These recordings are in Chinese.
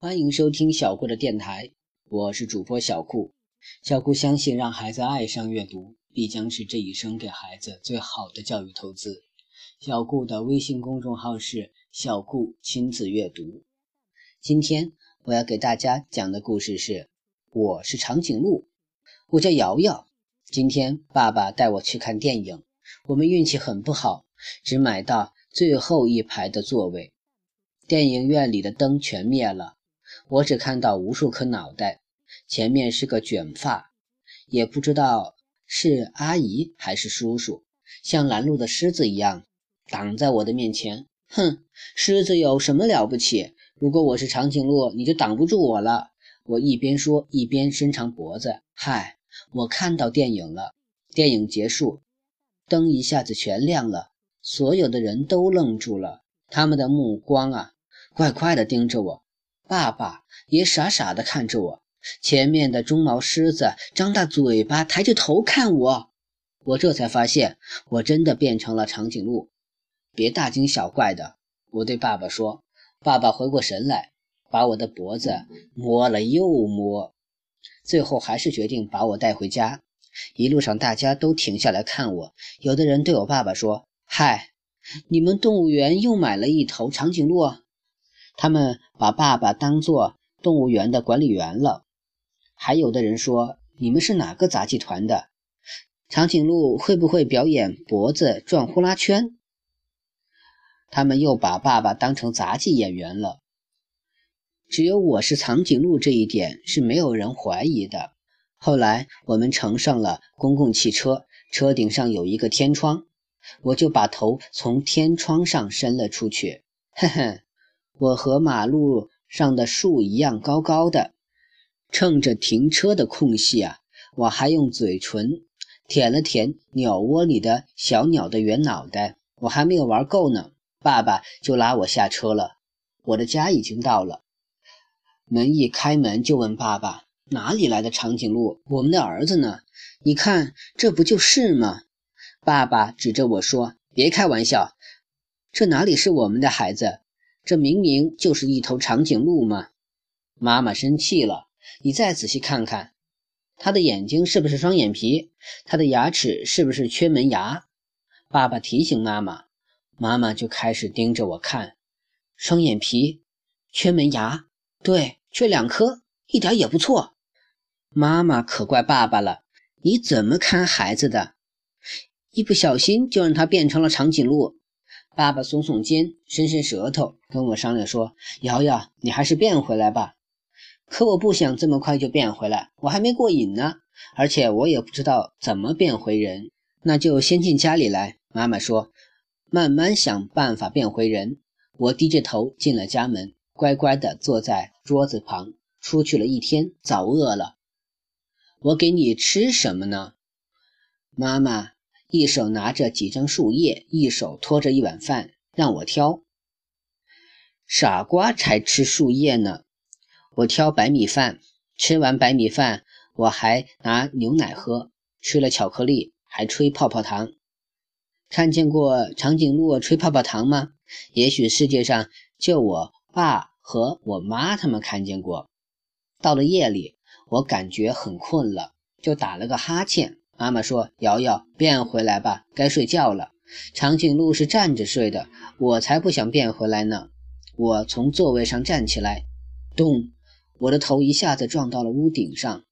欢迎收听小顾的电台，我是主播小顾。小顾相信，让孩子爱上阅读，必将是这一生给孩子最好的教育投资。小顾的微信公众号是“小顾亲子阅读”。今天我要给大家讲的故事是《我是长颈鹿》。我叫瑶瑶。今天爸爸带我去看电影，我们运气很不好，只买到最后一排的座位。电影院里的灯全灭了，我只看到无数颗脑袋，前面是个卷发，也不知道是阿姨还是叔叔，像拦路的狮子一样挡在我的面前。哼，狮子有什么了不起？如果我是长颈鹿，你就挡不住我了。我一边说一边伸长脖子。嗨，我看到电影了。电影结束，灯一下子全亮了，所有的人都愣住了，他们的目光啊。怪怪的盯着我，爸爸也傻傻的看着我。前面的中毛狮子张大嘴巴，抬着头看我。我这才发现，我真的变成了长颈鹿。别大惊小怪的，我对爸爸说。爸爸回过神来，把我的脖子摸了又摸，最后还是决定把我带回家。一路上，大家都停下来看我。有的人对我爸爸说：“嗨，你们动物园又买了一头长颈鹿？”他们把爸爸当做动物园的管理员了。还有的人说：“你们是哪个杂技团的？长颈鹿会不会表演脖子转呼啦圈？”他们又把爸爸当成杂技演员了。只有我是长颈鹿这一点是没有人怀疑的。后来我们乘上了公共汽车，车顶上有一个天窗，我就把头从天窗上伸了出去。呵呵。我和马路上的树一样高高的，趁着停车的空隙啊，我还用嘴唇舔了舔鸟窝里的小鸟的圆脑袋。我还没有玩够呢，爸爸就拉我下车了。我的家已经到了，门一开门就问爸爸：“哪里来的长颈鹿？我们的儿子呢？你看，这不就是吗？”爸爸指着我说：“别开玩笑，这哪里是我们的孩子？”这明明就是一头长颈鹿嘛！妈妈生气了。你再仔细看看，它的眼睛是不是双眼皮？它的牙齿是不是缺门牙？爸爸提醒妈妈，妈妈就开始盯着我看。双眼皮，缺门牙，对，缺两颗，一点也不错。妈妈可怪爸爸了，你怎么看孩子的？一不小心就让他变成了长颈鹿。爸爸耸耸肩，伸伸舌头，跟我商量说：“瑶瑶，你还是变回来吧。”可我不想这么快就变回来，我还没过瘾呢，而且我也不知道怎么变回人。那就先进家里来。妈妈说：“慢慢想办法变回人。”我低着头进了家门，乖乖地坐在桌子旁。出去了一天，早饿了。我给你吃什么呢，妈妈？一手拿着几张树叶，一手托着一碗饭，让我挑。傻瓜才吃树叶呢！我挑白米饭，吃完白米饭，我还拿牛奶喝，吃了巧克力，还吹泡泡糖。看见过长颈鹿吹泡泡糖吗？也许世界上就我爸和我妈他们看见过。到了夜里，我感觉很困了，就打了个哈欠。妈妈说：“瑶瑶，变回来吧，该睡觉了。长颈鹿是站着睡的，我才不想变回来呢。”我从座位上站起来，咚，我的头一下子撞到了屋顶上，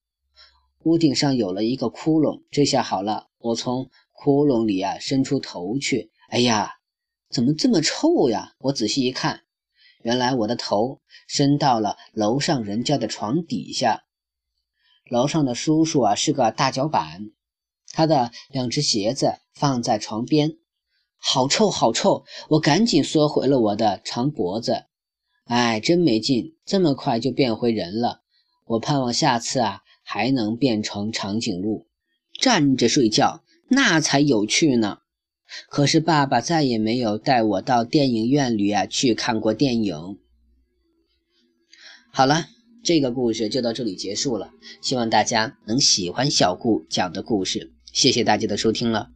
屋顶上有了一个窟窿。这下好了，我从窟窿里啊伸出头去，哎呀，怎么这么臭呀？我仔细一看，原来我的头伸到了楼上人家的床底下。楼上的叔叔啊是个大脚板。他的两只鞋子放在床边，好臭，好臭！我赶紧缩回了我的长脖子。哎，真没劲，这么快就变回人了。我盼望下次啊还能变成长颈鹿，站着睡觉，那才有趣呢。可是爸爸再也没有带我到电影院里啊去看过电影。好了，这个故事就到这里结束了。希望大家能喜欢小顾讲的故事。谢谢大家的收听了。